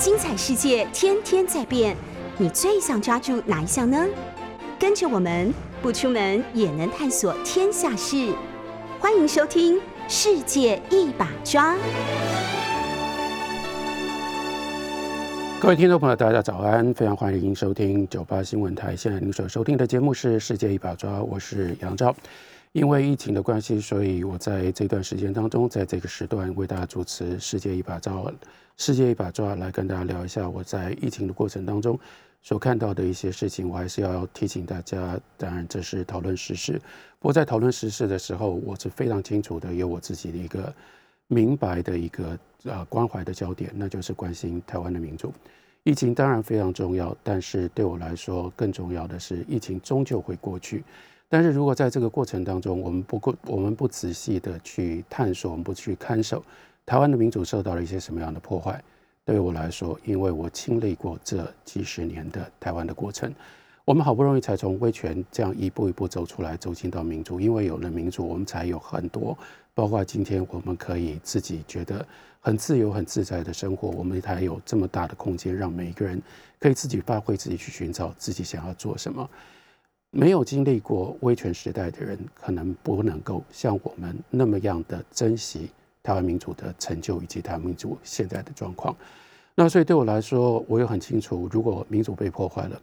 精彩世界天天在变，你最想抓住哪一项呢？跟着我们不出门也能探索天下事，欢迎收听《世界一把抓》。各位听众朋友，大家早安！非常欢迎收听九八新闻台。现在您所收听的节目是《世界一把抓》，我是杨照。因为疫情的关系，所以我在这段时间当中，在这个时段为大家主持《世界一把抓》。世界一把抓来跟大家聊一下我在疫情的过程当中所看到的一些事情。我还是要提醒大家，当然这是讨论时事。不过在讨论时事的时候，我是非常清楚的，有我自己的一个明白的一个呃关怀的焦点，那就是关心台湾的民主。疫情当然非常重要，但是对我来说更重要的是，疫情终究会过去。但是如果在这个过程当中，我们不过我们不仔细的去探索，我们不去看守。台湾的民主受到了一些什么样的破坏？对我来说，因为我经历过这几十年的台湾的过程，我们好不容易才从威权这样一步一步走出来，走进到民主。因为有了民主，我们才有很多，包括今天我们可以自己觉得很自由、很自在的生活。我们才有这么大的空间，让每一个人可以自己发挥自己，去寻找自己想要做什么。没有经历过威权时代的人，可能不能够像我们那么样的珍惜。台湾民主的成就以及台湾民主现在的状况，那所以对我来说，我也很清楚，如果民主被破坏了，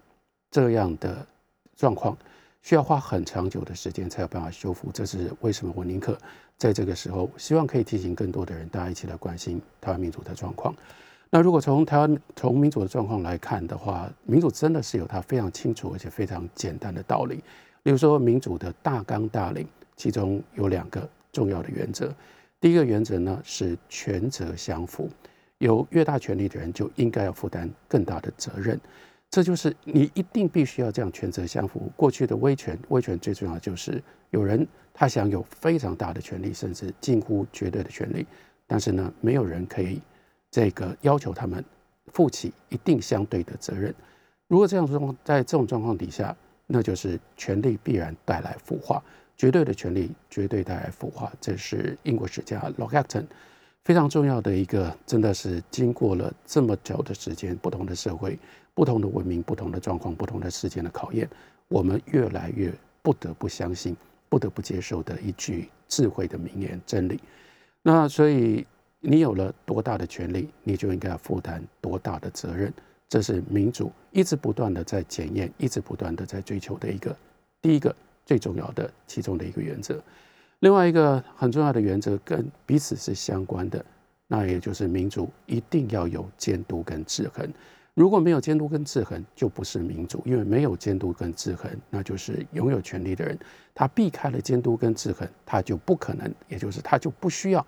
这样的状况需要花很长久的时间才有办法修复。这是为什么我宁可在这个时候，希望可以提醒更多的人，大家一起来关心台湾民主的状况。那如果从台湾从民主的状况来看的话，民主真的是有它非常清楚而且非常简单的道理。例如说，民主的大纲大领，其中有两个重要的原则。第一个原则呢是权责相符，有越大权力的人就应该要负担更大的责任，这就是你一定必须要这样权责相符。过去的威权，威权最重要的就是有人他享有非常大的权力，甚至近乎绝对的权力，但是呢，没有人可以这个要求他们负起一定相对的责任。如果这样状在这种状况底下，那就是权力必然带来腐化。绝对的权利绝对带来腐化，这是英国史家 Lockhart 非常重要的一个，真的是经过了这么久的时间，不同的社会、不同的文明、不同的状况、不同的事件的考验，我们越来越不得不相信、不得不接受的一句智慧的名言真理。那所以，你有了多大的权利，你就应该要负担多大的责任，这是民主一直不断的在检验、一直不断的在追求的一个第一个。最重要的其中的一个原则，另外一个很重要的原则跟彼此是相关的，那也就是民主一定要有监督跟制衡。如果没有监督跟制衡，就不是民主，因为没有监督跟制衡，那就是拥有权力的人他避开了监督跟制衡，他就不可能，也就是他就不需要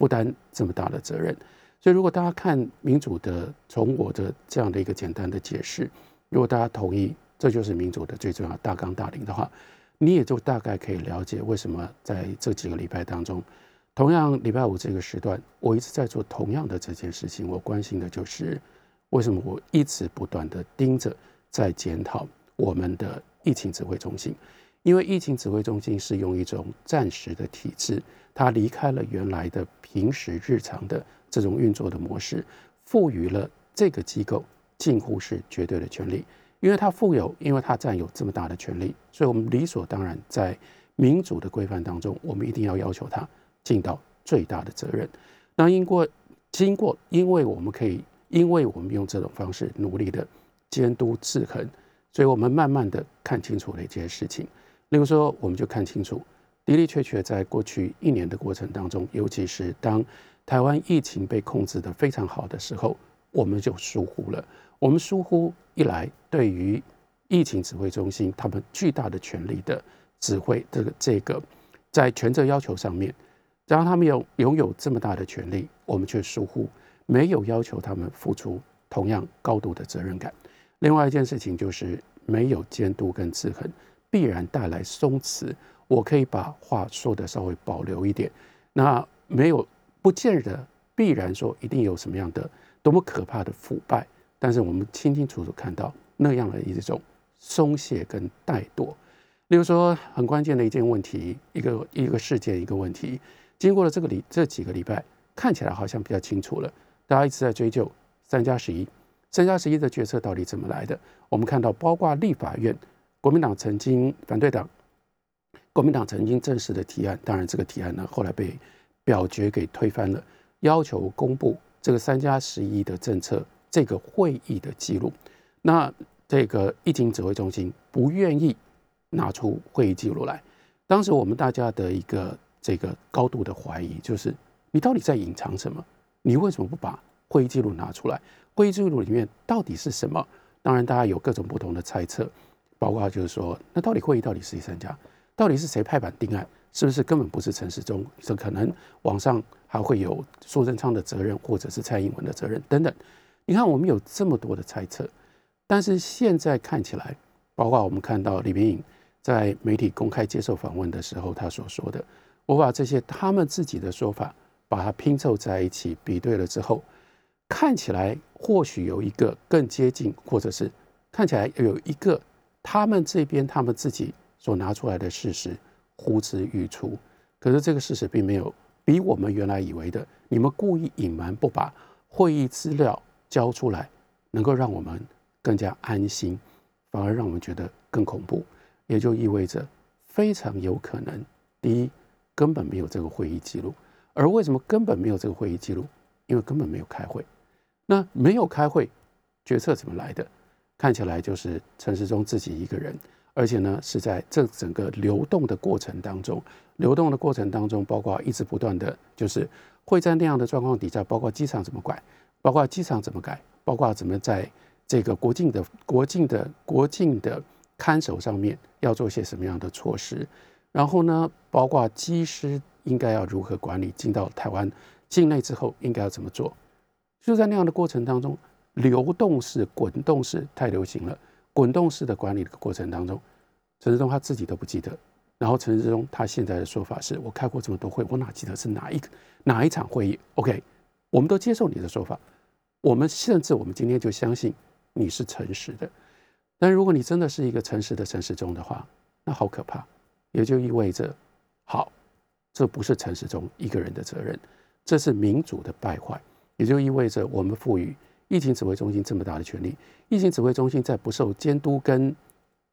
负担这么大的责任。所以，如果大家看民主的，从我的这样的一个简单的解释，如果大家同意这就是民主的最重要大纲大领的话。你也就大概可以了解为什么在这几个礼拜当中，同样礼拜五这个时段，我一直在做同样的这件事情。我关心的就是为什么我一直不断的盯着在检讨我们的疫情指挥中心，因为疫情指挥中心是用一种暂时的体制，它离开了原来的平时日常的这种运作的模式，赋予了这个机构近乎是绝对的权利。因为他富有，因为他占有这么大的权利，所以我们理所当然在民主的规范当中，我们一定要要求他尽到最大的责任。那因过经过，因为我们可以，因为我们用这种方式努力的监督制衡，所以我们慢慢的看清楚了一件事情。例如说，我们就看清楚的的确确在过去一年的过程当中，尤其是当台湾疫情被控制的非常好的时候，我们就疏忽了。我们疏忽一来，对于疫情指挥中心他们巨大的权力的指挥，这个这个在权责要求上面，让他们有拥有这么大的权力，我们却疏忽，没有要求他们付出同样高度的责任感。另外一件事情就是没有监督跟制衡，必然带来松弛。我可以把话说的稍微保留一点，那没有不见得必然说一定有什么样的多么可怕的腐败。但是我们清清楚楚看到那样的一种松懈跟怠惰，例如说很关键的一件问题，一个一个事件，一个问题，经过了这个礼这几个礼拜，看起来好像比较清楚了。大家一直在追究三加十一，三加十一的决策到底怎么来的？我们看到，包括立法院，国民党曾经反对党，国民党曾经正式的提案，当然这个提案呢后来被表决给推翻了，要求公布这个三加十一的政策这个会议的记录。那这个疫情指挥中心不愿意拿出会议记录来，当时我们大家的一个这个高度的怀疑就是，你到底在隐藏什么？你为什么不把会议记录拿出来？会议记录里面到底是什么？当然，大家有各种不同的猜测，包括就是说，那到底会议到底是谁参加？到底是谁拍板定案？是不是根本不是陈时中？这可能网上还会有苏贞昌的责任，或者是蔡英文的责任等等。你看，我们有这么多的猜测。但是现在看起来，包括我们看到李明颖在媒体公开接受访问的时候，他所说的，我把这些他们自己的说法，把它拼凑在一起比对了之后，看起来或许有一个更接近，或者是看起来有一个他们这边他们自己所拿出来的事实呼之欲出。可是这个事实并没有比我们原来以为的，你们故意隐瞒不把会议资料交出来，能够让我们。更加安心，反而让我们觉得更恐怖，也就意味着非常有可能，第一根本没有这个会议记录，而为什么根本没有这个会议记录？因为根本没有开会。那没有开会，决策怎么来的？看起来就是陈世忠自己一个人，而且呢是在这整个流动的过程当中，流动的过程当中，包括一直不断的就是会在那样的状况底下，包括机场怎么改，包括机场怎么改，包括怎么在。这个国境的国境的国境的看守上面要做些什么样的措施？然后呢，包括机师应该要如何管理进到台湾境内之后应该要怎么做？就在那样的过程当中，流动式、滚动式太流行了。滚动式的管理的过程当中，陈世忠他自己都不记得。然后陈世忠他现在的说法是：我开过这么多会，我哪记得是哪一个哪一场会议？OK，我们都接受你的说法。我们甚至我们今天就相信。你是诚实的，但如果你真的是一个诚实的陈世忠的话，那好可怕，也就意味着，好，这不是陈世忠一个人的责任，这是民主的败坏，也就意味着我们赋予疫情指挥中心这么大的权利，疫情指挥中心在不受监督跟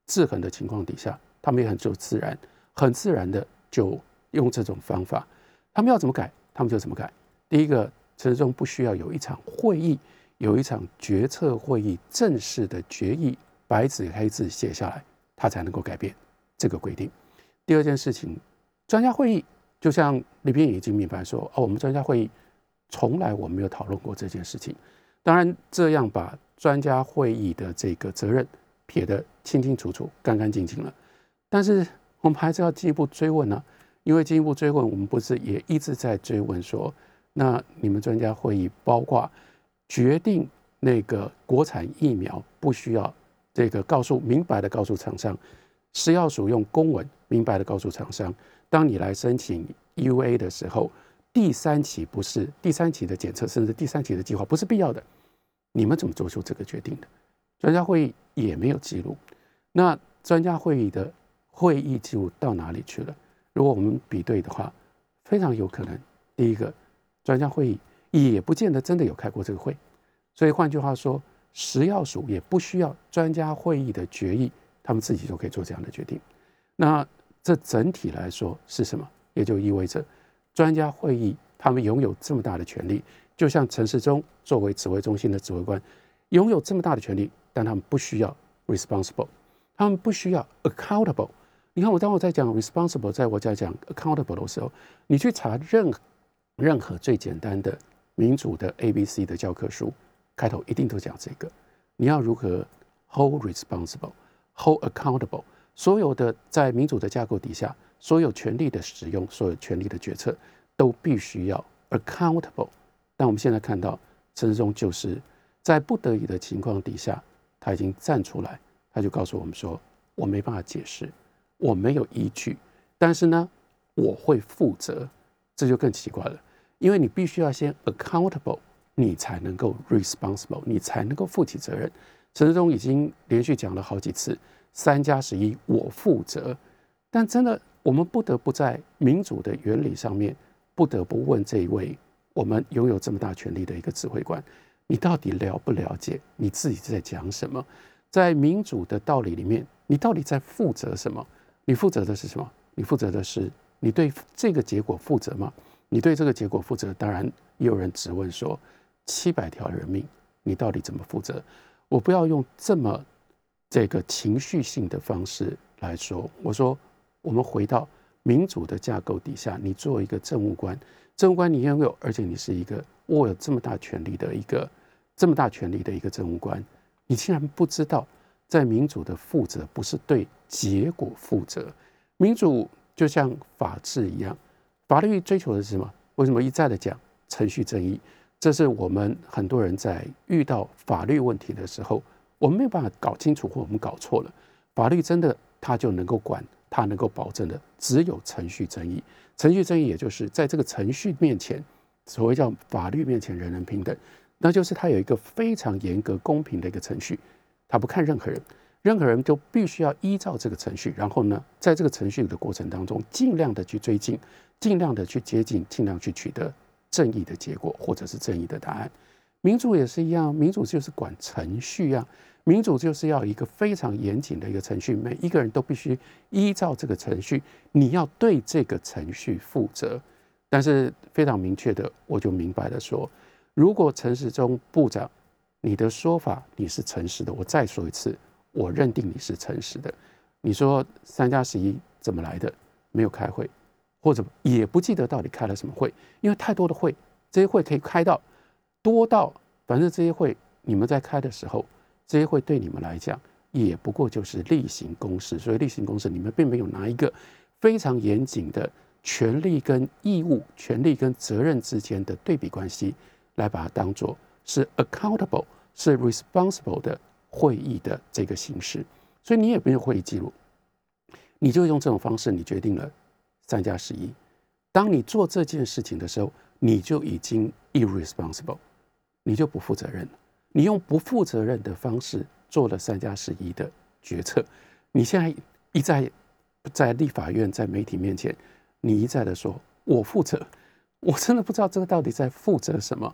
制衡的情况底下，他们也很就自然、很自然的就用这种方法，他们要怎么改，他们就怎么改。第一个，陈世忠不需要有一场会议。有一场决策会议，正式的决议，白纸黑字写下来，他才能够改变这个规定。第二件事情，专家会议，就像李斌已经明白说，哦，我们专家会议从来我没有讨论过这件事情。当然，这样把专家会议的这个责任撇得清清楚楚、干干净净了。但是我们还是要进一步追问呢，因为进一步追问，我们不是也一直在追问说，那你们专家会议包括？决定那个国产疫苗不需要这个告诉明白的告诉厂商，是要使用公文明白的告诉厂商，当你来申请 EUA 的时候，第三期不是第三期的检测，甚至第三期的计划不是必要的。你们怎么做出这个决定的？专家会议也没有记录，那专家会议的会议记录到哪里去了？如果我们比对的话，非常有可能，第一个专家会议。也不见得真的有开过这个会，所以换句话说，食药署也不需要专家会议的决议，他们自己就可以做这样的决定。那这整体来说是什么？也就意味着专家会议他们拥有这么大的权利，就像陈世忠作为指挥中心的指挥官拥有这么大的权利，但他们不需要 responsible，他们不需要 accountable。你看我当我在讲 responsible，在我在讲 accountable 的时候，你去查任任何最简单的。民主的 A、B、C 的教科书开头一定都讲这个，你要如何 hold responsible, hold accountable，所有的在民主的架构底下，所有权力的使用，所有权力的决策都必须要 accountable。但我们现在看到陈世忠就是在不得已的情况底下，他已经站出来，他就告诉我们说：“我没办法解释，我没有依据，但是呢，我会负责。”这就更奇怪了。因为你必须要先 accountable，你才能够 responsible，你才能够负起责任。陈志忠已经连续讲了好几次“三加十一，我负责”，但真的，我们不得不在民主的原理上面，不得不问这一位我们拥有这么大权力的一个指挥官：你到底了不了解你自己在讲什么？在民主的道理里面，你到底在负责什么？你负责的是什么？你负责的是你对这个结果负责吗？你对这个结果负责，当然也有人质问说，七百条人命，你到底怎么负责？我不要用这么这个情绪性的方式来说。我说，我们回到民主的架构底下，你作为一个政务官，政务官你拥有，而且你是一个握有这么大权力的一个这么大权力的一个政务官。你竟然不知道，在民主的负责不是对结果负责。民主就像法治一样，法律追求的是什么？为什么一再的讲程序正义？这是我们很多人在遇到法律问题的时候，我们没有办法搞清楚，或我们搞错了。法律真的它就能够管，它能够保证的只有程序正义。程序正义也就是在这个程序面前，所谓叫法律面前人人平等。那就是他有一个非常严格、公平的一个程序，他不看任何人，任何人就必须要依照这个程序，然后呢，在这个程序的过程当中，尽量的去追进，尽量的去接近，尽量去取得正义的结果，或者是正义的答案。民主也是一样，民主就是管程序啊，民主就是要一个非常严谨的一个程序，每一个人都必须依照这个程序，你要对这个程序负责。但是非常明确的，我就明白了说。如果陈时中部长，你的说法你是诚实的，我再说一次，我认定你是诚实的。你说三加十一怎么来的？没有开会，或者也不记得到底开了什么会，因为太多的会，这些会可以开到多到，反正这些会你们在开的时候，这些会对你们来讲也不过就是例行公事。所以例行公事，你们并没有拿一个非常严谨的权利跟义务、权利跟责任之间的对比关系。来把它当做是 accountable 是 responsible 的会议的这个形式，所以你也不用会议记录，你就用这种方式，你决定了三加十一。当你做这件事情的时候，你就已经 irresponsible，你就不负责任了。你用不负责任的方式做了三加十一的决策，你现在一再在立法院在媒体面前，你一再的说我负责，我真的不知道这个到底在负责什么。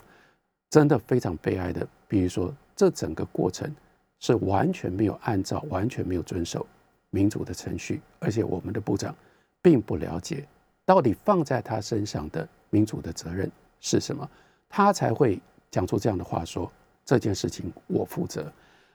真的非常悲哀的，比如说，这整个过程是完全没有按照、完全没有遵守民主的程序，而且我们的部长并不了解到底放在他身上的民主的责任是什么，他才会讲出这样的话，说这件事情我负责。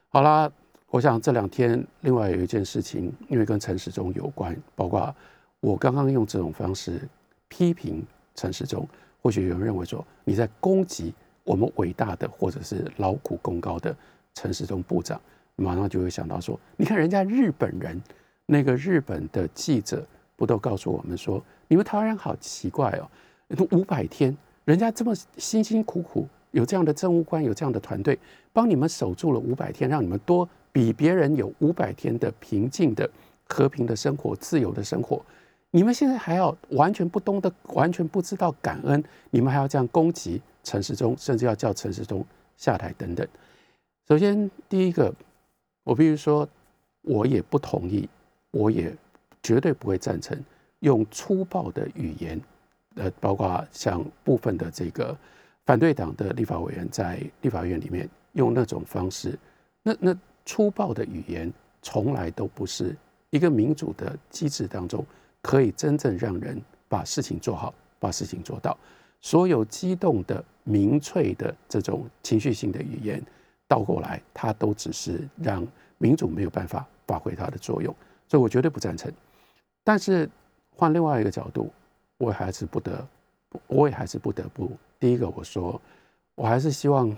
好啦，我想这两天另外有一件事情，因为跟陈时中有关，包括我刚刚用这种方式批评陈时中，或许有人认为说你在攻击。我们伟大的或者是劳苦功高的陈时中部长，马上就会想到说：你看人家日本人，那个日本的记者不都告诉我们说，你们台湾人好奇怪哦，都五百天，人家这么辛辛苦苦，有这样的政务官，有这样的团队，帮你们守住了五百天，让你们多比别人有五百天的平静的、和平的生活、自由的生活。你们现在还要完全不懂得、完全不知道感恩，你们还要这样攻击陈世忠，甚至要叫陈世忠下台等等。首先，第一个，我必须说，我也不同意，我也绝对不会赞成用粗暴的语言，呃，包括像部分的这个反对党的立法委员在立法院里面用那种方式，那那粗暴的语言从来都不是一个民主的机制当中。可以真正让人把事情做好，把事情做到。所有激动的、民粹的这种情绪性的语言，倒过来，它都只是让民主没有办法发挥它的作用。所以我绝对不赞成。但是换另外一个角度，我还是不得，我也还是不得不。第一个，我说，我还是希望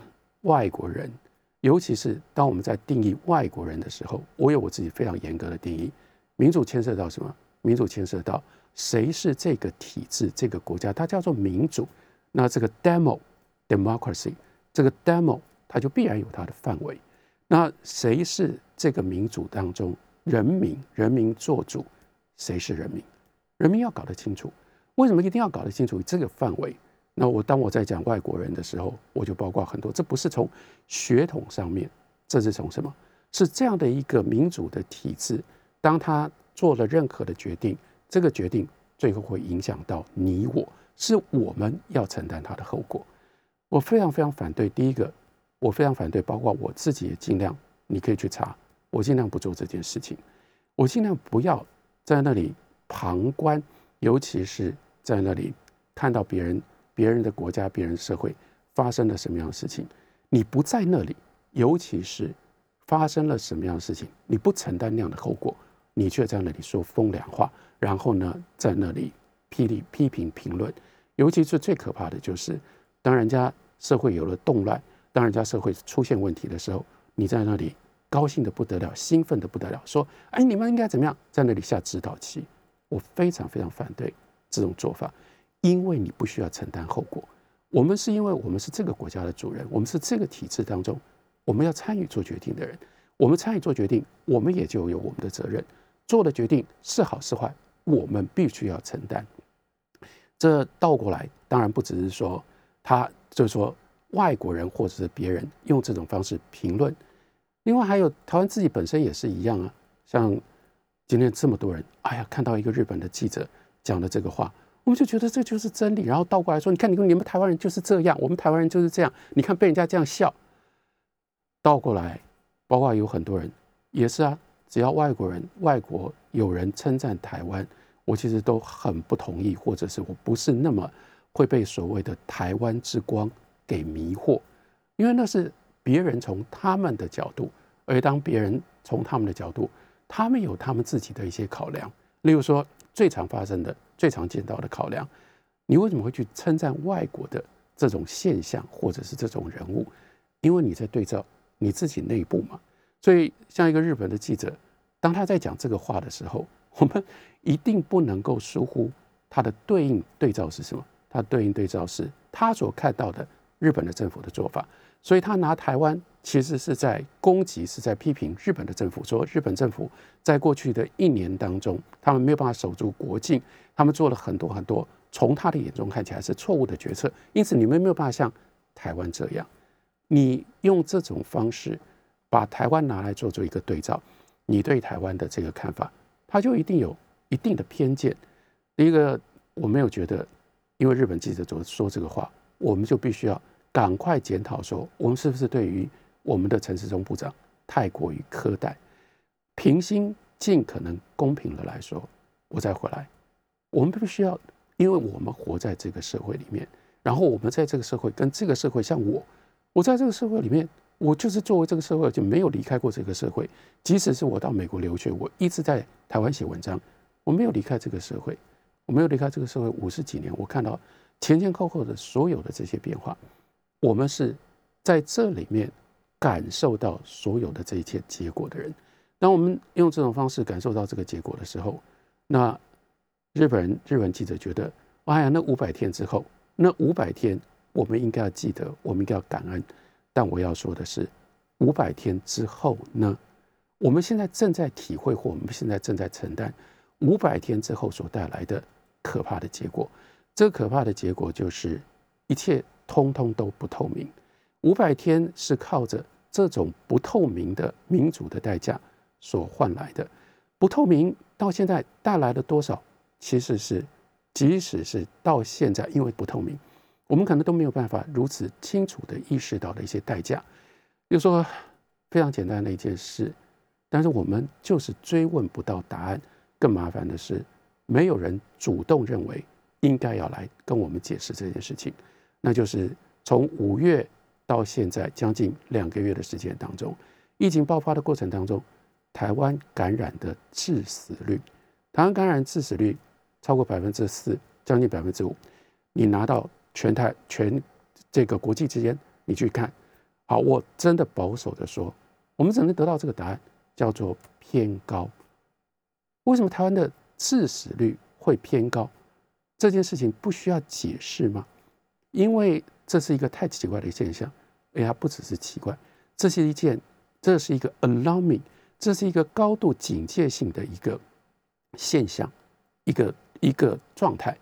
外国人，尤其是当我们在定义外国人的时候，我有我自己非常严格的定义。民主牵涉到什么？民主牵涉到谁是这个体制、这个国家，它叫做民主。那这个 demo democracy，这个 demo 它就必然有它的范围。那谁是这个民主当中人民？人民做主，谁是人民？人民要搞得清楚。为什么一定要搞得清楚这个范围？那我当我在讲外国人的时候，我就包括很多。这不是从血统上面，这是从什么？是这样的一个民主的体制，当他。做了任何的决定，这个决定最后会影响到你我，是我们要承担它的后果。我非常非常反对第一个我非常反对，包括我自己也尽量，你可以去查，我尽量不做这件事情，我尽量不要在那里旁观，尤其是在那里看到别人、别人的国家、别人社会发生了什么样的事情，你不在那里，尤其是发生了什么样的事情，你不承担那样的后果，你却在那里说风凉话，然后呢，在那里批里批评评论，尤其是最可怕的就是，当人家社会有了动乱。当人家社会出现问题的时候，你在那里高兴的不得了，兴奋的不得了，说：“哎，你们应该怎么样？”在那里下指导棋，我非常非常反对这种做法，因为你不需要承担后果。我们是因为我们是这个国家的主人，我们是这个体制当中我们要参与做决定的人，我们参与做决定，我们也就有我们的责任。做的决定是好是坏，我们必须要承担。这倒过来，当然不只是说他，就是说。外国人或者是别人用这种方式评论，另外还有台湾自己本身也是一样啊。像今天这么多人，哎呀，看到一个日本的记者讲的这个话，我们就觉得这就是真理。然后倒过来说，你看，你看你们台湾人就是这样，我们台湾人就是这样。你看被人家这样笑，倒过来，包括有很多人也是啊。只要外国人、外国有人称赞台湾，我其实都很不同意，或者是我不是那么会被所谓的台湾之光。给迷惑，因为那是别人从他们的角度，而当别人从他们的角度，他们有他们自己的一些考量。例如说，最常发生的、最常见到的考量，你为什么会去称赞外国的这种现象或者是这种人物？因为你在对照你自己内部嘛。所以，像一个日本的记者，当他在讲这个话的时候，我们一定不能够疏忽他的对应对照是什么？他对应对照是他所看到的。日本的政府的做法，所以他拿台湾其实是在攻击，是在批评日本的政府，说日本政府在过去的一年当中，他们没有办法守住国境，他们做了很多很多从他的眼中看起来是错误的决策，因此你们没有办法像台湾这样，你用这种方式把台湾拿来做做一个对照，你对台湾的这个看法，他就一定有一定的偏见。第一个，我没有觉得，因为日本记者说说这个话，我们就必须要。赶快检讨说，我们是不是对于我们的陈世忠部长太过于苛待？平心尽可能公平的来说，我再回来，我们必须要，因为我们活在这个社会里面，然后我们在这个社会跟这个社会，像我，我在这个社会里面，我就是作为这个社会就没有离开过这个社会。即使是我到美国留学，我一直在台湾写文章，我没有离开这个社会，我没有离开这个社会五十几年，我看到前前后后的所有的这些变化。我们是在这里面感受到所有的这一切结果的人。当我们用这种方式感受到这个结果的时候，那日本人、日本记者觉得，哎呀，那五百天之后，那五百天我们应该要记得，我们应该要感恩。但我要说的是，五百天之后呢？我们现在正在体会，或我们现在正在承担五百天之后所带来的可怕的结果。这个可怕的结果就是一切。通通都不透明，五百天是靠着这种不透明的民主的代价所换来的。不透明到现在带来了多少？其实是，即使是到现在，因为不透明，我们可能都没有办法如此清楚的意识到的一些代价。比如说非常简单的一件事，但是我们就是追问不到答案。更麻烦的是，没有人主动认为应该要来跟我们解释这件事情。那就是从五月到现在将近两个月的时间当中，疫情爆发的过程当中，台湾感染的致死率，台湾感染致死率超过百分之四，将近百分之五。你拿到全台全这个国际之间，你去看，好，我真的保守的说，我们只能得到这个答案，叫做偏高。为什么台湾的致死率会偏高？这件事情不需要解释吗？因为这是一个太奇怪的现象，哎呀，不只是奇怪，这是一件，这是一个 alarming，这是一个高度警戒性的一个现象，一个一个状态。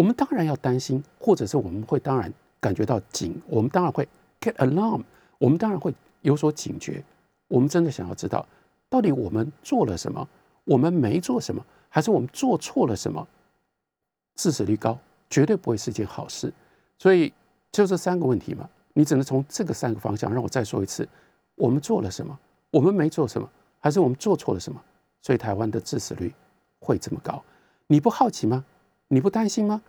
我们当然要担心，或者是我们会当然感觉到警，我们当然会 get alarm，我们当然会有所警觉。我们真的想要知道，到底我们做了什么，我们没做什么，还是我们做错了什么？致死率高，绝对不会是件好事。所以就这三个问题嘛，你只能从这个三个方向让我再说一次：我们做了什么？我们没做什么？还是我们做错了什么？所以台湾的致死率会这么高？你不好奇吗？你不担心吗？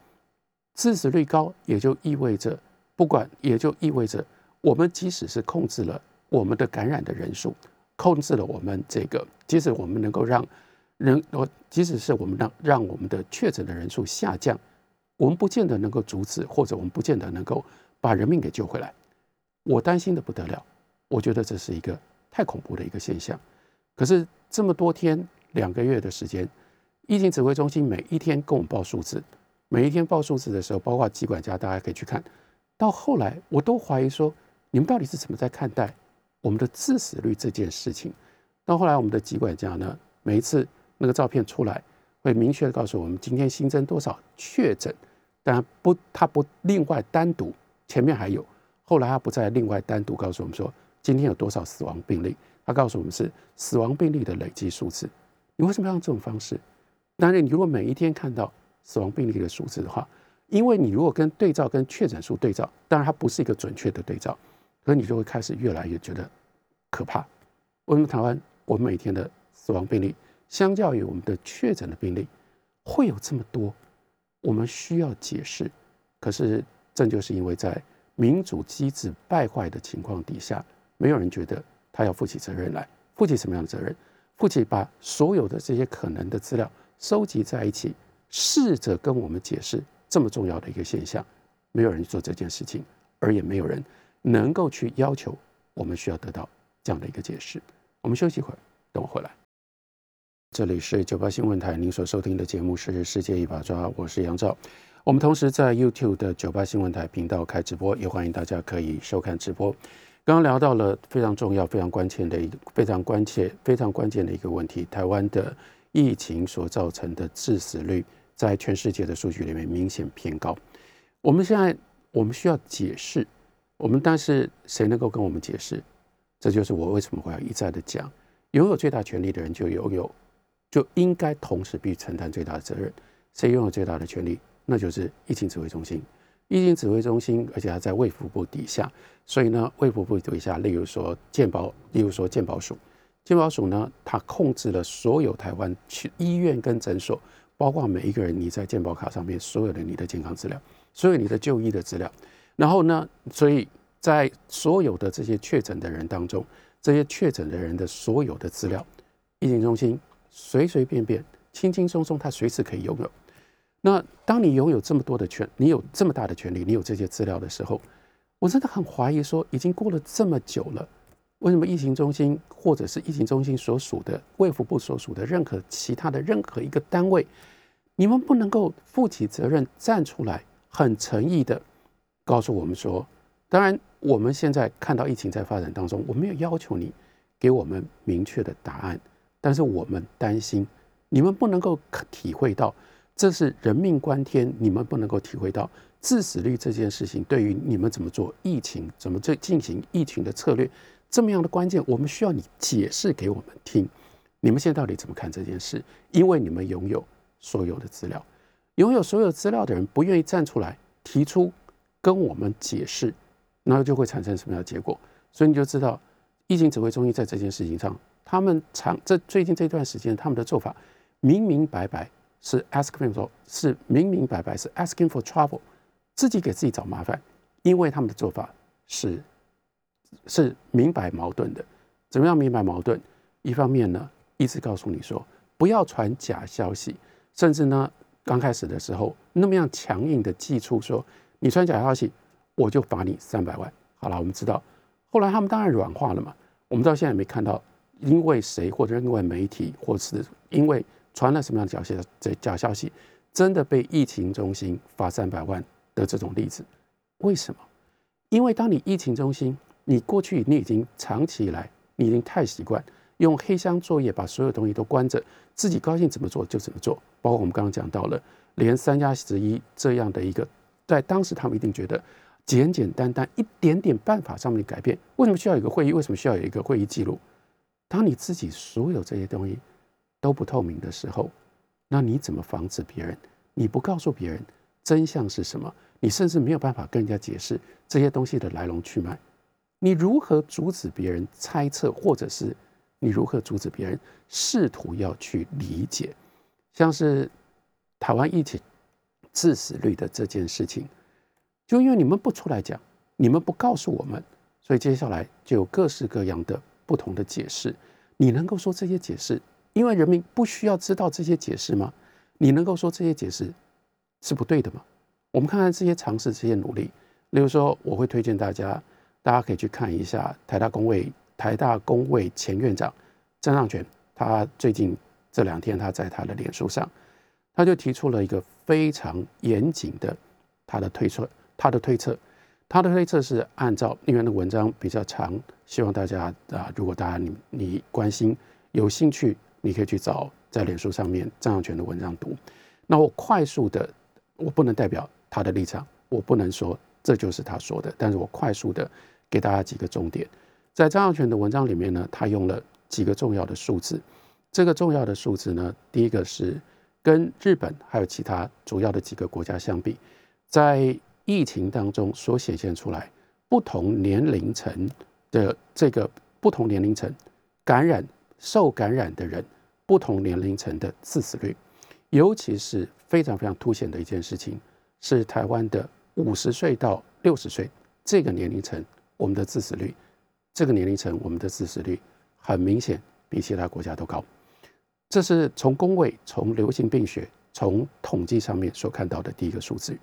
致死率高，也就意味着不管，也就意味着我们即使是控制了我们的感染的人数，控制了我们这个，即使我们能够让人，我即使是我们让让我们的确诊的人数下降，我们不见得能够阻止，或者我们不见得能够。把人命给救回来，我担心的不得了。我觉得这是一个太恐怖的一个现象。可是这么多天、两个月的时间，疫情指挥中心每一天跟我们报数字，每一天报数字的时候，包括机管家，大家可以去看到后来，我都怀疑说，你们到底是怎么在看待我们的致死率这件事情？到后来，我们的机管家呢，每一次那个照片出来，会明确的告诉我们今天新增多少确诊，但不，他不另外单独。前面还有，后来他不再另外单独告诉我们说今天有多少死亡病例，他告诉我们是死亡病例的累计数字。你为什么要用这种方式？当然，你如果每一天看到死亡病例的数字的话，因为你如果跟对照跟确诊数对照，当然它不是一个准确的对照，可你就会开始越来越觉得可怕。为什么台湾我们每天的死亡病例，相较于我们的确诊的病例会有这么多？我们需要解释，可是。正就是因为在民主机制败坏的情况底下，没有人觉得他要负起责任来，负起什么样的责任？负起把所有的这些可能的资料收集在一起，试着跟我们解释这么重要的一个现象。没有人做这件事情，而也没有人能够去要求我们需要得到这样的一个解释。我们休息一会儿，等我回来。这里是九八新闻台，您所收听的节目是《世界一把抓》，我是杨照。我们同时在 YouTube 的九八新闻台频道开直播，也欢迎大家可以收看直播。刚刚聊到了非常重要、非常关键的一、非常关切、非常关键的一个问题：台湾的疫情所造成的致死率，在全世界的数据里面明显偏高。我们现在我们需要解释，我们但是谁能够跟我们解释？这就是我为什么会要一再的讲：拥有最大权力的人就拥有，就应该同时必须承担最大的责任。谁拥有最大的权力？那就是疫情指挥中心，疫情指挥中心，而且它在卫福部底下，所以呢，卫福部底下，例如说健保，例如说健保署，健保署呢，它控制了所有台湾去医院跟诊所，包括每一个人你在健保卡上面所有的你的健康资料，所有你的就医的资料，然后呢，所以在所有的这些确诊的人当中，这些确诊的人的所有的资料，疫情中心随随便便、轻轻松松，他随时可以拥有。那当你拥有这么多的权，你有这么大的权利，你有这些资料的时候，我真的很怀疑说，已经过了这么久了，为什么疫情中心或者是疫情中心所属的卫福部所属的任何其他的任何一个单位，你们不能够负起责任，站出来，很诚意的告诉我们说，当然我们现在看到疫情在发展当中，我没有要求你给我们明确的答案，但是我们担心你们不能够体会到。这是人命关天，你们不能够体会到致死率这件事情对于你们怎么做疫情、怎么这进行疫情的策略这么样的关键，我们需要你解释给我们听。你们现在到底怎么看这件事？因为你们拥有所有的资料，拥有所有资料的人不愿意站出来提出跟我们解释，那就会产生什么样的结果？所以你就知道，疫情指挥中心在这件事情上，他们长这最近这段时间他们的做法明明白白。是 asking for 是明明白白是 asking for trouble，自己给自己找麻烦，因为他们的做法是是明白矛盾的。怎么样明白矛盾？一方面呢，一直告诉你说不要传假消息，甚至呢，刚开始的时候那么样强硬的寄出说你传假消息，我就罚你三百万。好了，我们知道，后来他们当然软化了嘛。我们到现在没看到因为谁或者因为媒体或是因为。传了什么样的假消这假消息，真的被疫情中心罚三百万的这种例子，为什么？因为当你疫情中心，你过去你已经长期以来，你已经太习惯用黑箱作业把所有东西都关着，自己高兴怎么做就怎么做。包括我们刚刚讲到了，连三加十一这样的一个，在当时他们一定觉得简简单单一点点办法上面的改变，为什么需要有一个会议？为什么需要有一个会议记录？当你自己所有这些东西。都不透明的时候，那你怎么防止别人？你不告诉别人，真相是什么，你甚至没有办法跟人家解释这些东西的来龙去脉。你如何阻止别人猜测，或者是你如何阻止别人试图要去理解？像是台湾疫情致死率的这件事情，就因为你们不出来讲，你们不告诉我们，所以接下来就有各式各样的不同的解释。你能够说这些解释，因为人民不需要知道这些解释吗？你能够说这些解释是不对的吗？我们看看这些尝试、这些努力。例如说，我会推荐大家，大家可以去看一下台大工位台大工位前院长张尚权，他最近这两天他在他的脸书上，他就提出了一个非常严谨的他的推测，他的推测。他的推测是按照因为的文章比较长，希望大家啊，如果大家你你关心有兴趣，你可以去找在脸书上面郑尚权的文章读。那我快速的，我不能代表他的立场，我不能说这就是他说的，但是我快速的给大家几个重点。在张扬权的文章里面呢，他用了几个重要的数字。这个重要的数字呢，第一个是跟日本还有其他主要的几个国家相比，在疫情当中所显现出来，不同年龄层的这个不同年龄层感染受感染的人，不同年龄层的致死率，尤其是非常非常凸显的一件事情，是台湾的五十岁到六十岁这个年龄层，我们的致死率，这个年龄层我们的致死率很明显比其他国家都高，这是从工位、从流行病学、从统计上面所看到的第一个数字。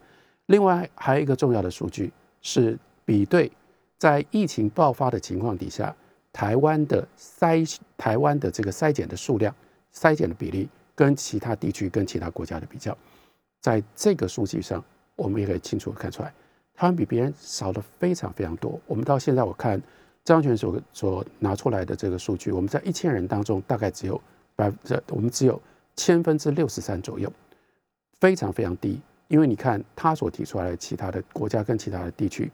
另外还有一个重要的数据是比对，在疫情爆发的情况底下，台湾的筛台湾的这个筛检的数量、筛检的比例跟其他地区、跟其他国家的比较，在这个数据上，我们也可以清楚看出来，台湾比别人少了非常非常多。我们到现在我看张权所所拿出来的这个数据，我们在一千人当中大概只有百分之，我们只有千分之六十三左右，非常非常低。因为你看他所提出来的其他的国家跟其他的地区，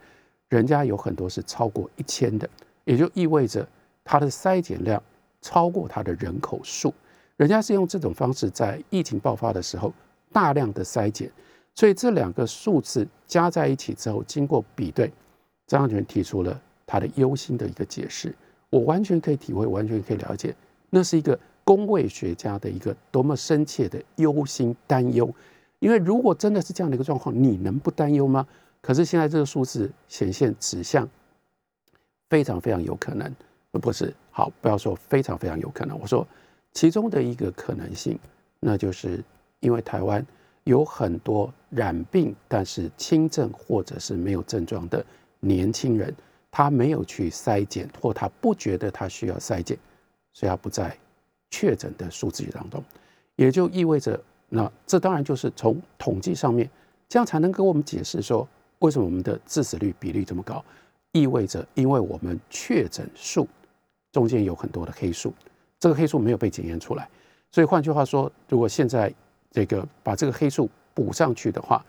人家有很多是超过一千的，也就意味着它的筛检量超过它的人口数。人家是用这种方式在疫情爆发的时候大量的筛检，所以这两个数字加在一起之后，经过比对，张扬权提出了他的忧心的一个解释。我完全可以体会，完全可以了解，那是一个工位学家的一个多么深切的忧心担忧。因为如果真的是这样的一个状况，你能不担忧吗？可是现在这个数字显现指向非常非常有可能，不是好，不要说非常非常有可能，我说其中的一个可能性，那就是因为台湾有很多染病但是轻症或者是没有症状的年轻人，他没有去筛检，或他不觉得他需要筛检，所以他不在确诊的数字当中，也就意味着。那这当然就是从统计上面，这样才能给我们解释说，为什么我们的致死率比率这么高，意味着因为我们确诊数中间有很多的黑数，这个黑数没有被检验出来，所以换句话说，如果现在这个把这个黑数补上去的话，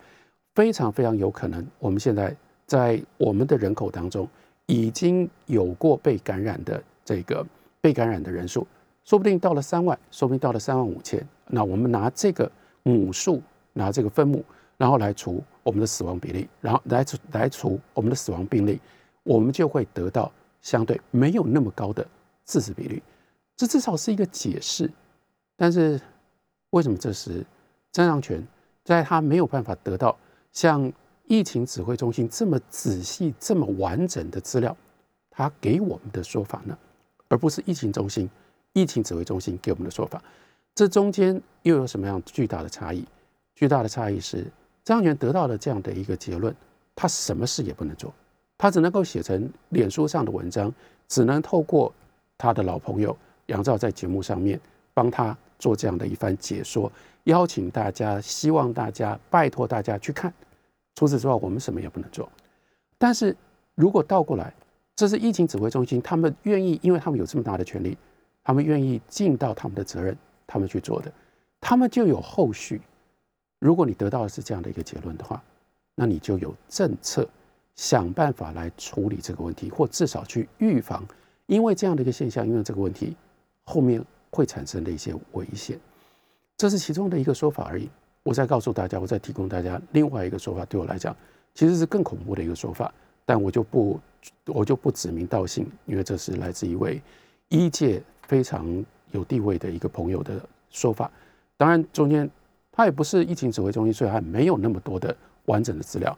非常非常有可能，我们现在在我们的人口当中已经有过被感染的这个被感染的人数。说不定到了三万，说不定到了三万五千。那我们拿这个母数，拿这个分母，然后来除我们的死亡比例，然后来除来除我们的死亡病例，我们就会得到相对没有那么高的致死比率。这至少是一个解释。但是为什么这时张让权在他没有办法得到像疫情指挥中心这么仔细、这么完整的资料，他给我们的说法呢？而不是疫情中心？疫情指挥中心给我们的说法，这中间又有什么样巨大的差异？巨大的差异是张元得到了这样的一个结论，他什么事也不能做，他只能够写成脸书上的文章，只能透过他的老朋友杨照在节目上面帮他做这样的一番解说，邀请大家，希望大家，拜托大家去看。除此之外，我们什么也不能做。但是如果倒过来，这是疫情指挥中心，他们愿意，因为他们有这么大的权利。他们愿意尽到他们的责任，他们去做的，他们就有后续。如果你得到的是这样的一个结论的话，那你就有政策想办法来处理这个问题，或至少去预防，因为这样的一个现象，因为这个问题后面会产生的一些危险，这是其中的一个说法而已。我再告诉大家，我再提供大家另外一个说法，对我来讲其实是更恐怖的一个说法，但我就不我就不指名道姓，因为这是来自一位医界非常有地位的一个朋友的说法。当然，中间他也不是疫情指挥中心，所以还没有那么多的完整的资料。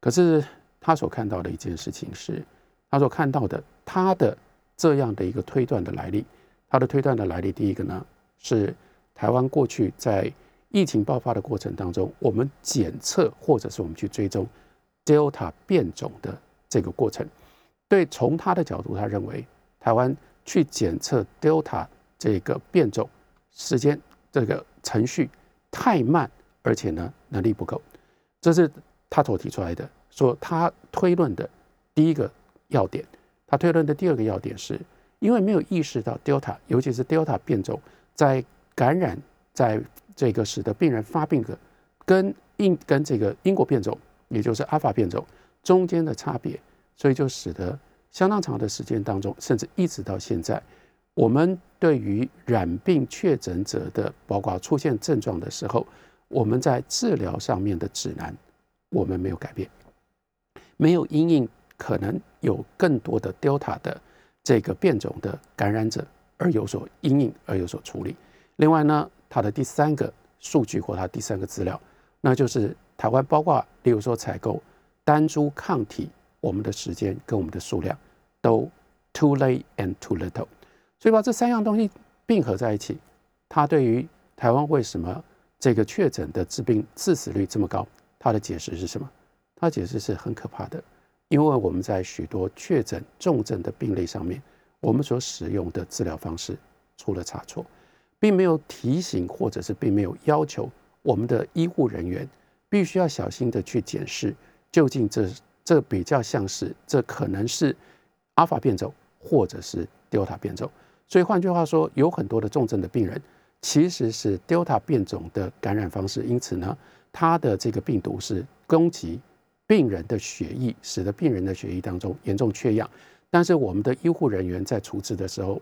可是他所看到的一件事情是，他所看到的他的这样的一个推断的来历。他的推断的来历，第一个呢是台湾过去在疫情爆发的过程当中，我们检测或者是我们去追踪 Delta 变种的这个过程。对，从他的角度，他认为台湾去检测 Delta 这个变种时间这个程序太慢，而且呢能力不够，这是他所提出来的。说他推论的第一个要点，他推论的第二个要点是。因为没有意识到 Delta，尤其是 Delta 变种在感染，在这个使得病人发病的跟英跟这个英国变种，也就是阿尔法变种中间的差别，所以就使得相当长的时间当中，甚至一直到现在，我们对于染病确诊者的，包括出现症状的时候，我们在治疗上面的指南，我们没有改变，没有因应可能有更多的 Delta 的。这个变种的感染者而有所阴影而有所处理。另外呢，它的第三个数据或它第三个资料，那就是台湾包括例如说采购单株抗体，我们的时间跟我们的数量都 too late and too little。所以把这三样东西并合在一起，它对于台湾为什么这个确诊的致病致死率这么高，它的解释是什么？它解释是很可怕的。因为我们在许多确诊重症的病例上面，我们所使用的治疗方式出了差错，并没有提醒或者是并没有要求我们的医护人员必须要小心的去检视，究竟这这比较像是这可能是阿尔法变种或者是 Delta 变种。所以换句话说，有很多的重症的病人其实是 Delta 变种的感染方式，因此呢，它的这个病毒是攻击。病人的血液使得病人的血液当中严重缺氧，但是我们的医护人员在处置的时候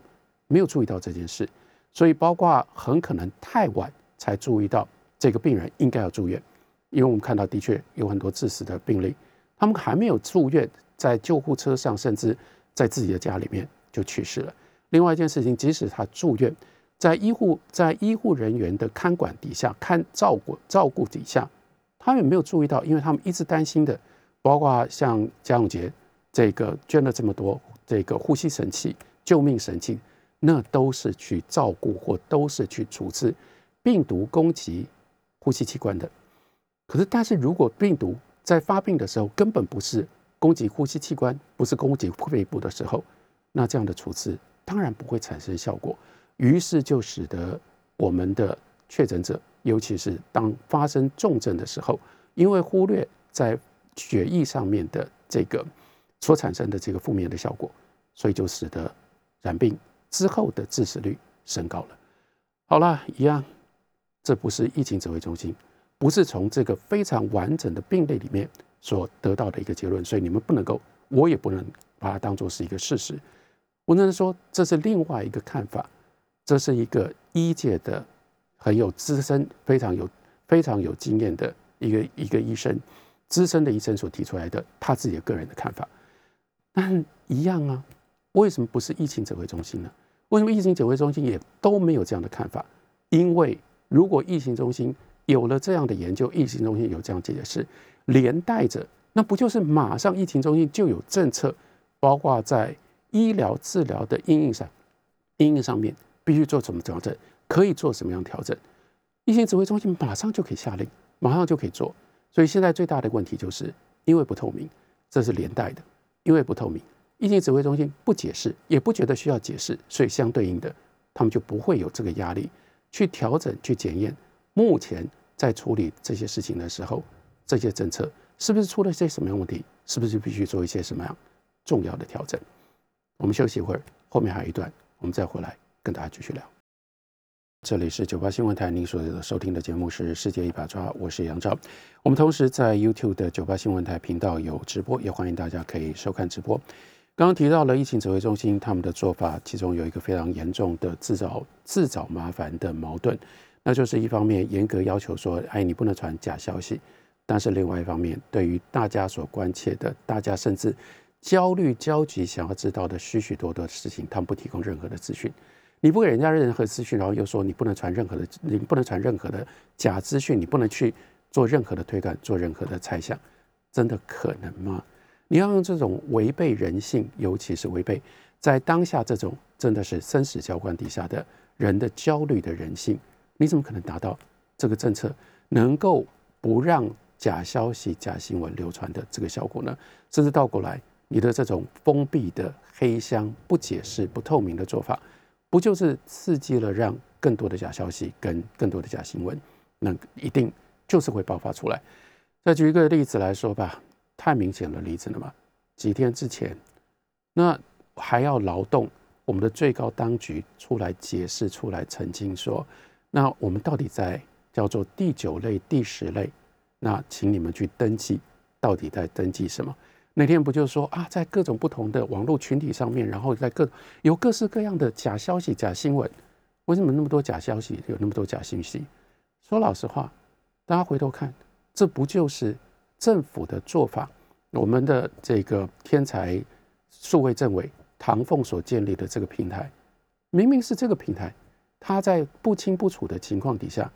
没有注意到这件事，所以包括很可能太晚才注意到这个病人应该要住院，因为我们看到的确有很多致死的病例，他们还没有住院，在救护车上甚至在自己的家里面就去世了。另外一件事情，即使他住院，在医护在医护人员的看管底下看照顾照顾底下。他们没有注意到，因为他们一直担心的，包括像江永杰这个捐了这么多这个呼吸神器、救命神器，那都是去照顾或都是去处置病毒攻击呼吸器官的。可是，但是如果病毒在发病的时候根本不是攻击呼吸器官，不是攻击肺部的时候，那这样的处置当然不会产生效果。于是就使得我们的确诊者。尤其是当发生重症的时候，因为忽略在血液上面的这个所产生的这个负面的效果，所以就使得染病之后的致死率升高了。好了，一样，这不是疫情指挥中心，不是从这个非常完整的病例里面所得到的一个结论，所以你们不能够，我也不能把它当做是一个事实。我只能说这是另外一个看法，这是一个医界的。很有资深、非常有、非常有经验的一个一个医生，资深的医生所提出来的他自己的个人的看法，但一样啊，为什么不是疫情指挥中心呢？为什么疫情指挥中心也都没有这样的看法？因为如果疫情中心有了这样的研究，疫情中心有这样解释，连带着那不就是马上疫情中心就有政策，包括在医疗治疗的应用上、应用上面必须做什么调整？可以做什么样调整？疫情指挥中心马上就可以下令，马上就可以做。所以现在最大的问题就是因为不透明，这是连带的。因为不透明，疫情指挥中心不解释，也不觉得需要解释，所以相对应的，他们就不会有这个压力去调整、去检验。目前在处理这些事情的时候，这些政策是不是出了些什么样问题？是不是必须做一些什么样重要的调整？我们休息一会儿，后面还有一段，我们再回来跟大家继续聊。这里是九八新闻台，您所收听的节目是《世界一把抓》，我是杨照。我们同时在 YouTube 的九八新闻台频道有直播，也欢迎大家可以收看直播。刚刚提到了疫情指挥中心他们的做法，其中有一个非常严重的自找自找麻烦的矛盾，那就是一方面严格要求说，哎，你不能传假消息；但是另外一方面，对于大家所关切的，大家甚至焦虑焦急想要知道的许许多多的事情，他们不提供任何的资讯。你不给人家任何资讯，然后又说你不能传任何的，你不能传任何的假资讯，你不能去做任何的推断，做任何的猜想，真的可能吗？你要用这种违背人性，尤其是违背在当下这种真的是生死交关底下的人的焦虑的人性。你怎么可能达到这个政策能够不让假消息、假新闻流传的这个效果呢？甚至倒过来，你的这种封闭的黑箱、不解释、不透明的做法，不就是刺激了让更多的假消息跟更多的假新闻，那一定就是会爆发出来？再举一个例子来说吧，太明显的例子了嘛。几天之前，那还要劳动我们的最高当局出来解释、出来澄清说。那我们到底在叫做第九类、第十类？那请你们去登记，到底在登记什么？那天不就说啊，在各种不同的网络群体上面，然后在各有各式各样的假消息、假新闻。为什么那么多假消息，有那么多假信息？说老实话，大家回头看，这不就是政府的做法？我们的这个天才数位政委唐凤所建立的这个平台，明明是这个平台。他在不清不楚的情况底下，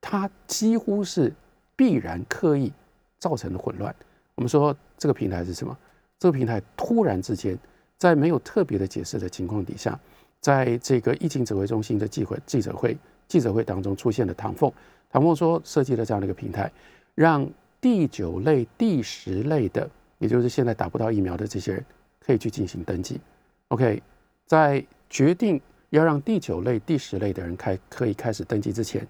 他几乎是必然刻意造成的混乱。我们说这个平台是什么？这个平台突然之间在没有特别的解释的情况底下，在这个疫情指挥中心的记会记者会记者会当中出现了唐凤。唐凤说设计了这样的一个平台，让第九类、第十类的，也就是现在打不到疫苗的这些人，可以去进行登记。OK，在决定。要让第九类、第十类的人开可以开始登记之前，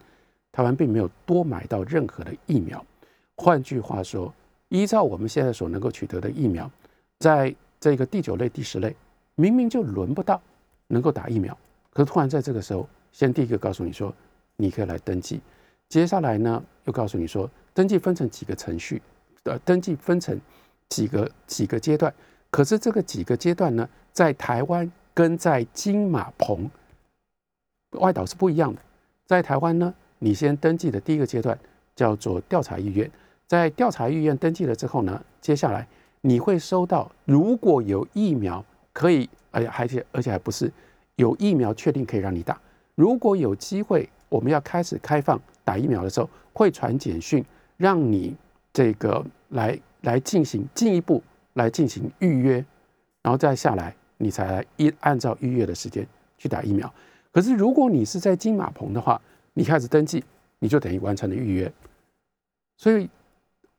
台湾并没有多买到任何的疫苗。换句话说，依照我们现在所能够取得的疫苗，在这个第九类、第十类，明明就轮不到能够打疫苗，可是突然在这个时候，先第一个告诉你说你可以来登记，接下来呢又告诉你说登记分成几个程序，呃，登记分成几个几个阶段，可是这个几个阶段呢，在台湾。跟在金马棚外岛是不一样的。在台湾呢，你先登记的第一个阶段叫做调查意愿，在调查意愿登记了之后呢，接下来你会收到，如果有疫苗可以，而且而且而且还不是有疫苗确定可以让你打。如果有机会，我们要开始开放打疫苗的时候，会传简讯让你这个来来进行进一步来进行预约，然后再下来。你才一按照预约的时间去打疫苗，可是如果你是在金马棚的话，你开始登记，你就等于完成了预约。所以，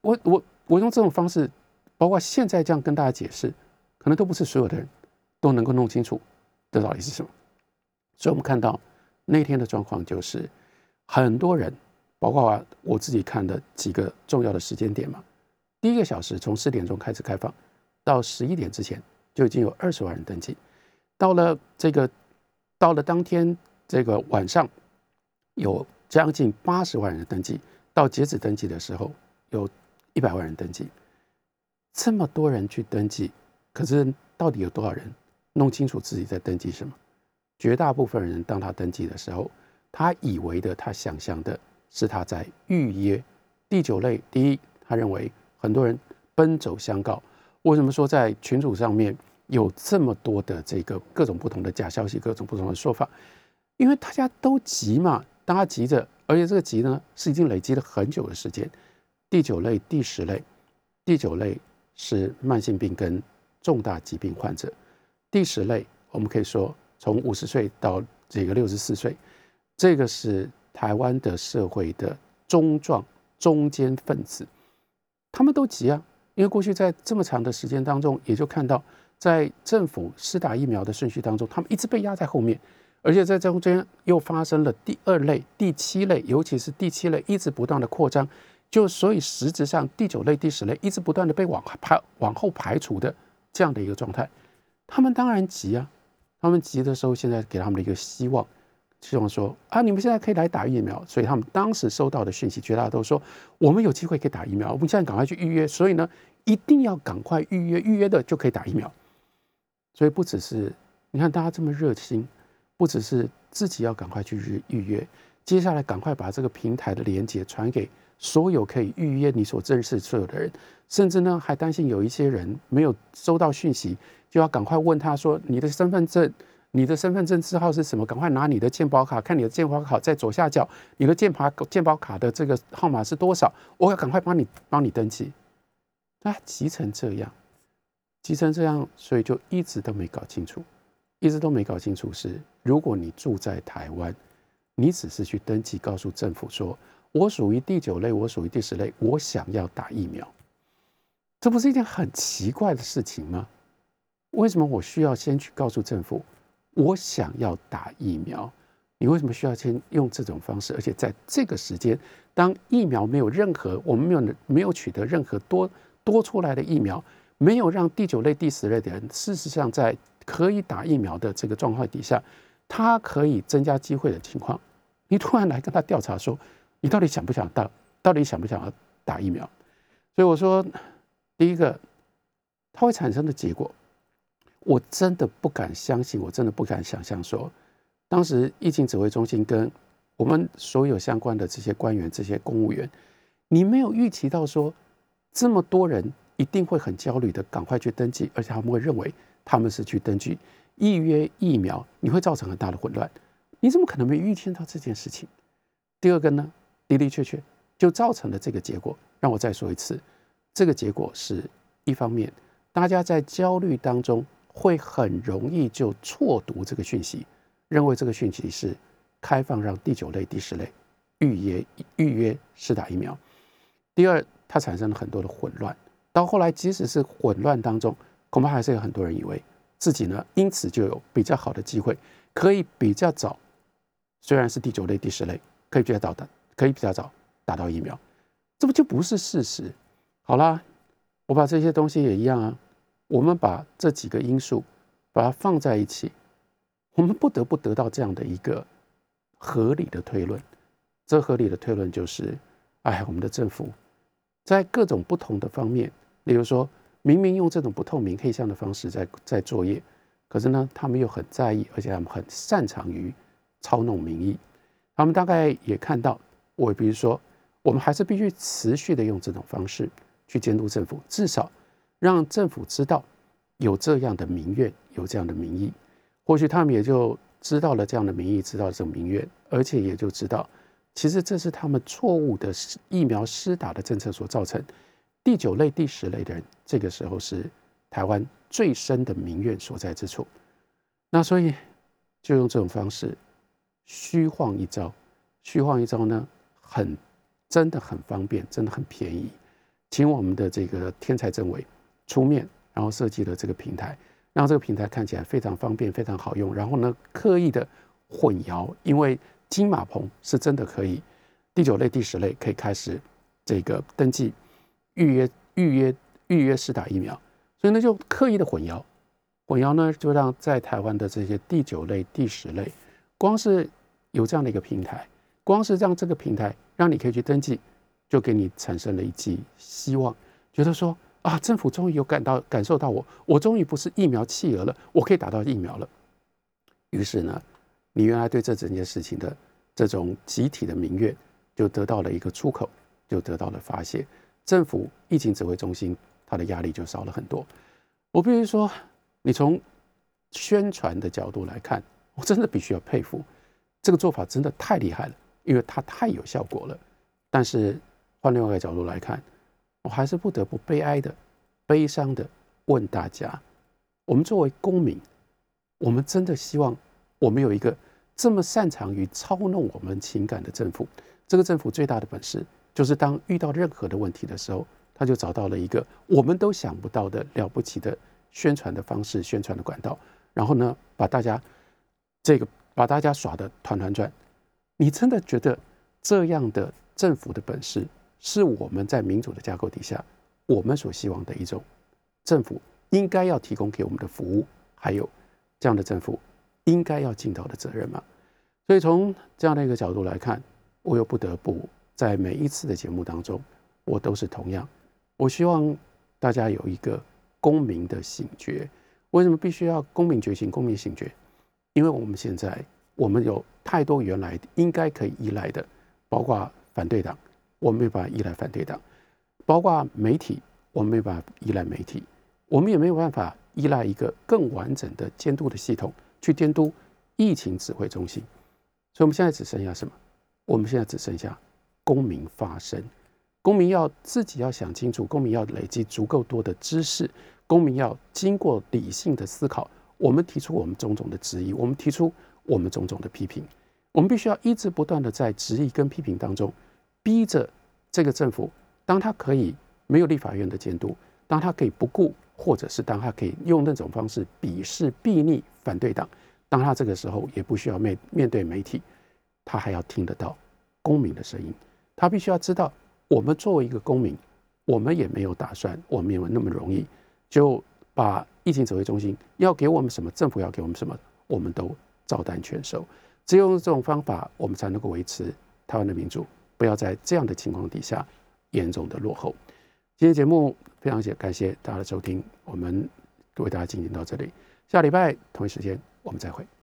我我我用这种方式，包括现在这样跟大家解释，可能都不是所有的人都能够弄清楚这到底是什么。所以我们看到那天的状况就是，很多人，包括我自己看的几个重要的时间点嘛，第一个小时从四点钟开始开放，到十一点之前。就已经有二十万人登记，到了这个，到了当天这个晚上，有将近八十万人登记。到截止登记的时候，有一百万人登记。这么多人去登记，可是到底有多少人弄清楚自己在登记什么？绝大部分人当他登记的时候，他以为的、他想象的是他在预约第九类。第一，他认为很多人奔走相告。为什么说在群组上面？有这么多的这个各种不同的假消息，各种不同的说法，因为大家都急嘛，大家急着，而且这个急呢是已经累积了很久的时间。第九类、第十类，第九类是慢性病跟重大疾病患者，第十类我们可以说从五十岁到这个六十四岁，这个是台湾的社会的中壮中间分子，他们都急啊，因为过去在这么长的时间当中，也就看到。在政府施打疫苗的顺序当中，他们一直被压在后面，而且在中间又发生了第二类、第七类，尤其是第七类一直不断的扩张，就所以实质上第九类、第十类一直不断的被往排往后排除的这样的一个状态，他们当然急啊，他们急的时候，现在给他们的一个希望，希望说啊，你们现在可以来打疫苗，所以他们当时收到的讯息，绝大多数说我们有机会可以打疫苗，我们现在赶快去预约，所以呢，一定要赶快预约，预约的就可以打疫苗。所以不只是你看大家这么热心，不只是自己要赶快去预预约，接下来赶快把这个平台的连接传给所有可以预约你所认识所有的人，甚至呢还担心有一些人没有收到讯息，就要赶快问他说你的身份证。你的身份证字号是什么？赶快拿你的健保卡，看你的健保卡在左下角，你的健保健保卡的这个号码是多少？我要赶快帮你帮你登记。那急成这样，急成这样，所以就一直都没搞清楚，一直都没搞清楚是，如果你住在台湾，你只是去登记，告诉政府说我属于第九类，我属于第十类，我想要打疫苗，这不是一件很奇怪的事情吗？为什么我需要先去告诉政府？我想要打疫苗，你为什么需要先用这种方式？而且在这个时间，当疫苗没有任何，我们没有没有取得任何多多出来的疫苗，没有让第九类、第十类的人，事实上在可以打疫苗的这个状况底下，他可以增加机会的情况，你突然来跟他调查说，你到底想不想打？到底想不想要打疫苗？所以我说，第一个，它会产生的结果。我真的不敢相信，我真的不敢想象，说当时疫情指挥中心跟我们所有相关的这些官员、这些公务员，你没有预期到说这么多人一定会很焦虑的赶快去登记，而且他们会认为他们是去登记预约疫苗，你会造成很大的混乱。你怎么可能没预见到这件事情？第二个呢，的的确确就造成了这个结果。让我再说一次，这个结果是一方面，大家在焦虑当中。会很容易就错读这个讯息，认为这个讯息是开放让第九类、第十类预约预约试打疫苗。第二，它产生了很多的混乱。到后来，即使是混乱当中，恐怕还是有很多人以为自己呢，因此就有比较好的机会，可以比较早，虽然是第九类、第十类，可以比较早的，可以比较早打到疫苗。这不就不是事实？好啦，我把这些东西也一样啊。我们把这几个因素把它放在一起，我们不得不得到这样的一个合理的推论。这合理的推论就是：哎，我们的政府在各种不同的方面，例如说明明用这种不透明、黑箱的方式在在作业，可是呢，他们又很在意，而且他们很擅长于操弄民意。他们大概也看到，我比如说，我们还是必须持续的用这种方式去监督政府，至少。让政府知道有这样的民怨，有这样的民意，或许他们也就知道了这样的民意，知道这种民怨，而且也就知道，其实这是他们错误的疫苗施打的政策所造成。第九类、第十类的人，这个时候是台湾最深的民怨所在之处。那所以就用这种方式虚晃一招，虚晃一招呢，很真的很方便，真的很便宜，请我们的这个天才政委。出面，然后设计了这个平台，让这个平台看起来非常方便、非常好用。然后呢，刻意的混淆，因为金马棚是真的可以第九类、第十类可以开始这个登记、预约、预约、预约试打疫苗，所以呢就刻意的混淆，混淆呢就让在台湾的这些第九类、第十类，光是有这样的一个平台，光是让这个平台让你可以去登记，就给你产生了一剂希望，觉得说。啊！政府终于有感到感受到我，我终于不是疫苗弃儿了，我可以打到疫苗了。于是呢，你原来对这整件事情的这种集体的民怨，就得到了一个出口，就得到了发泄。政府疫情指挥中心，它的压力就少了很多。我必须说，你从宣传的角度来看，我真的必须要佩服这个做法，真的太厉害了，因为它太有效果了。但是换另外一个角度来看，我还是不得不悲哀的、悲伤的问大家：我们作为公民，我们真的希望我们有一个这么擅长于操弄我们情感的政府？这个政府最大的本事，就是当遇到任何的问题的时候，他就找到了一个我们都想不到的了不起的宣传的方式、宣传的管道，然后呢，把大家这个把大家耍得团团转。你真的觉得这样的政府的本事？是我们在民主的架构底下，我们所希望的一种政府应该要提供给我们的服务，还有这样的政府应该要尽到的责任吗？所以从这样的一个角度来看，我又不得不在每一次的节目当中，我都是同样，我希望大家有一个公民的醒觉。为什么必须要公民觉醒、公民醒觉？因为我们现在我们有太多原来应该可以依赖的，包括反对党，我们没办法依赖反对党；包括媒体，我们没办法依赖媒体；我们也没有办法依赖一个更完整的监督的系统去监督疫情指挥中心。所以，我们现在只剩下什么？我们现在只剩下公民发声。公民要自己要想清楚，公民要累积足够多的知识，公民要经过理性的思考。我们提出我们种种的质疑，我们提出我们种种的批评，我们必须要一直不断的在质疑跟批评当中，逼着这个政府，当他可以没有立法院的监督，当他可以不顾，或者是当他可以用那种方式鄙视、避逆反对党，当他这个时候也不需要面面对媒体，他还要听得到公民的声音，他必须要知道，我们作为一个公民，我们也没有打算，我们也没有那么容易就。把疫情指挥中心要给我们什么，政府要给我们什么，我们都照单全收。只有用这种方法，我们才能够维持台湾的民主，不要在这样的情况底下严重的落后。今天节目非常谢感谢大家的收听，我们为大家进行到这里，下礼拜同一时间我们再会。